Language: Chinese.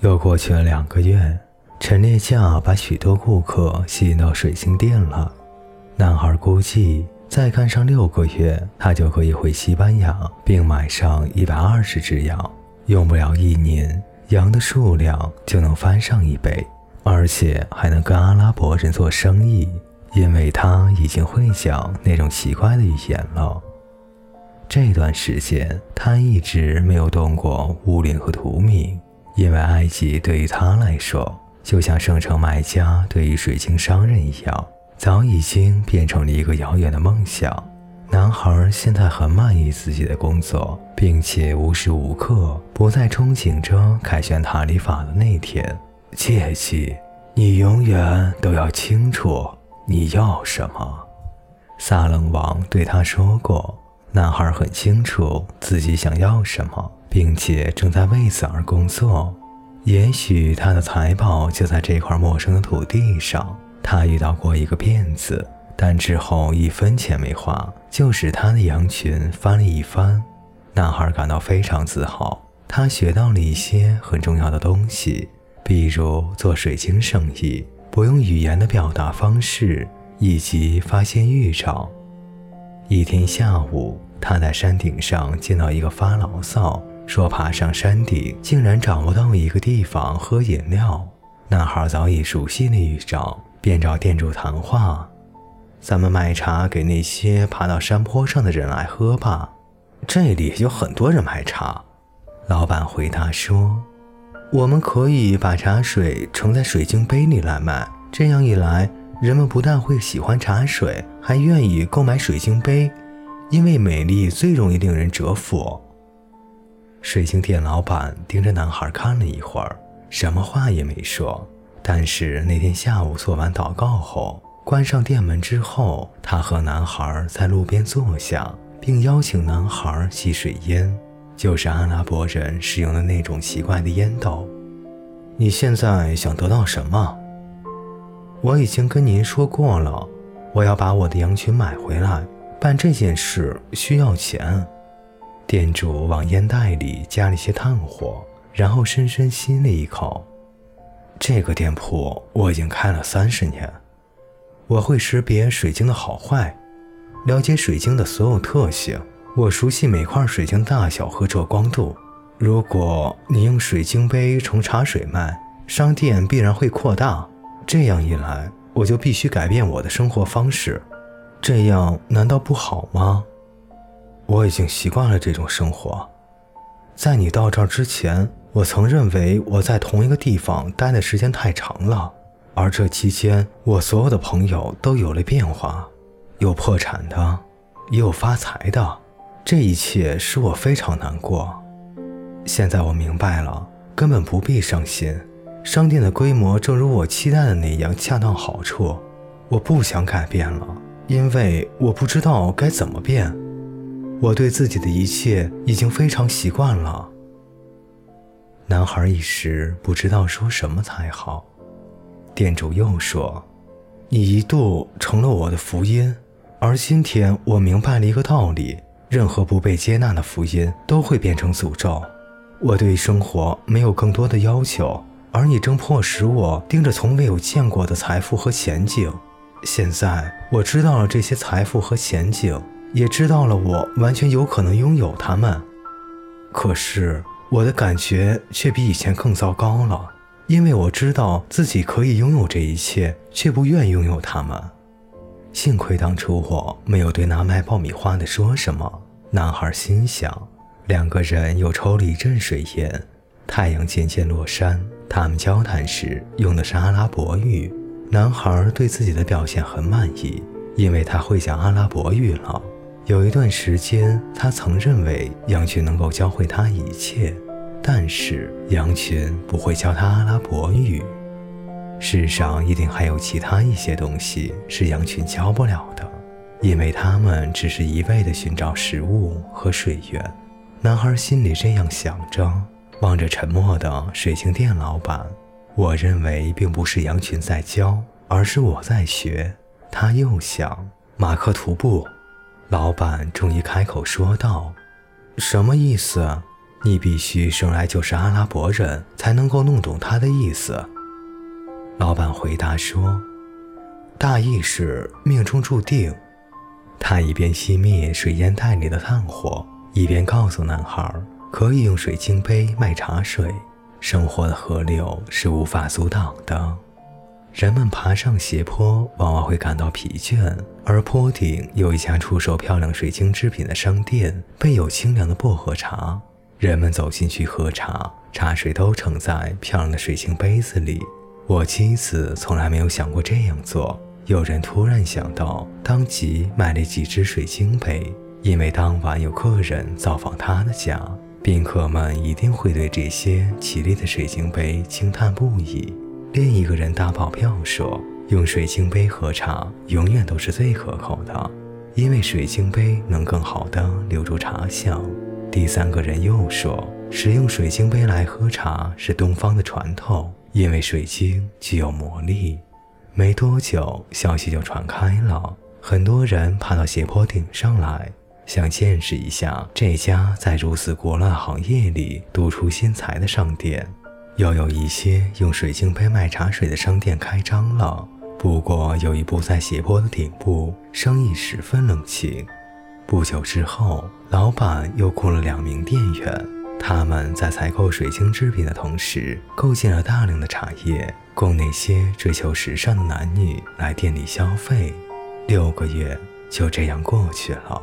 又过去了两个月，陈列架把许多顾客吸引到水晶店了。男孩估计再干上六个月，他就可以回西班牙，并买上一百二十只羊。用不了一年，羊的数量就能翻上一倍，而且还能跟阿拉伯人做生意，因为他已经会讲那种奇怪的语言了。这段时间，他一直没有动过乌灵和图明。因为埃及对于他来说，就像圣城买家对于水晶商人一样，早已经变成了一个遥远的梦想。男孩现在很满意自己的工作，并且无时无刻不在憧憬着凯旋塔里法的那天。切记，你永远都要清楚你要什么。萨冷王对他说过。男孩很清楚自己想要什么。并且正在为此而工作。也许他的财宝就在这块陌生的土地上。他遇到过一个骗子，但之后一分钱没花，就使他的羊群翻了一番。男孩感到非常自豪，他学到了一些很重要的东西，比如做水晶生意、不用语言的表达方式，以及发现预兆。一天下午，他在山顶上见到一个发牢骚。说爬上山顶竟然找不到一个地方喝饮料。男孩早已熟悉那预兆，便找店主谈话：“咱们卖茶给那些爬到山坡上的人来喝吧。”这里有很多人买茶。老板回答说：“我们可以把茶水盛在水晶杯里来卖，这样一来，人们不但会喜欢茶水，还愿意购买水晶杯，因为美丽最容易令人折服。”水晶店老板盯着男孩看了一会儿，什么话也没说。但是那天下午做完祷告后，关上店门之后，他和男孩在路边坐下，并邀请男孩吸水烟，就是阿拉伯人使用的那种奇怪的烟斗。你现在想得到什么？我已经跟您说过了，我要把我的羊群买回来。办这件事需要钱。店主往烟袋里加了些炭火，然后深深吸了一口。这个店铺我已经开了三十年，我会识别水晶的好坏，了解水晶的所有特性。我熟悉每块水晶大小和遮光度。如果你用水晶杯盛茶水卖，商店必然会扩大。这样一来，我就必须改变我的生活方式。这样难道不好吗？我已经习惯了这种生活。在你到这儿之前，我曾认为我在同一个地方待的时间太长了，而这期间，我所有的朋友都有了变化，有破产的，也有发财的。这一切使我非常难过。现在我明白了，根本不必伤心。商店的规模正如我期待的那样恰到好处。我不想改变了，因为我不知道该怎么变。我对自己的一切已经非常习惯了。男孩一时不知道说什么才好。店主又说：“你一度成了我的福音，而今天我明白了一个道理：任何不被接纳的福音都会变成诅咒。我对生活没有更多的要求，而你正迫使我盯着从未有见过的财富和前景。现在我知道了这些财富和前景。”也知道了，我完全有可能拥有他们，可是我的感觉却比以前更糟糕了，因为我知道自己可以拥有这一切，却不愿拥有他们。幸亏当初我没有对那卖爆米花的说什么。男孩心想。两个人又抽了一阵水烟，太阳渐渐落山。他们交谈时用的是阿拉伯语。男孩对自己的表现很满意，因为他会讲阿拉伯语了。有一段时间，他曾认为羊群能够教会他一切，但是羊群不会教他阿拉伯语。世上一定还有其他一些东西是羊群教不了的，因为他们只是一味地寻找食物和水源。男孩心里这样想着，望着沉默的水晶店老板。我认为并不是羊群在教，而是我在学。他又想，马克图布。老板终于开口说道：“什么意思？你必须生来就是阿拉伯人，才能够弄懂他的意思。”老板回答说：“大意是命中注定。”他一边熄灭水烟袋里的炭火，一边告诉男孩：“可以用水晶杯卖茶水。生活的河流是无法阻挡的。人们爬上斜坡，往往会感到疲倦，而坡顶有一家出售漂亮水晶制品的商店，备有清凉的薄荷茶。人们走进去喝茶，茶水都盛在漂亮的水晶杯子里。我妻子从来没有想过这样做。”有人突然想到，当即买了几只水晶杯，因为当晚有客人造访他的家，宾客们一定会对这些绮丽的水晶杯惊叹不已。另一个人打保票说，用水晶杯喝茶永远都是最可口的，因为水晶杯能更好地留住茶香。第三个人又说，使用水晶杯来喝茶是东方的传统，因为水晶具有魔力。没多久，消息就传开了，很多人爬到斜坡顶上来，想见识一下这家在如此国乱行业里独出心裁的商店。又有一些用水晶杯卖茶水的商店开张了，不过有一部在斜坡的顶部，生意十分冷清。不久之后，老板又雇了两名店员。他们在采购水晶制品的同时，购进了大量的茶叶，供那些追求时尚的男女来店里消费。六个月就这样过去了。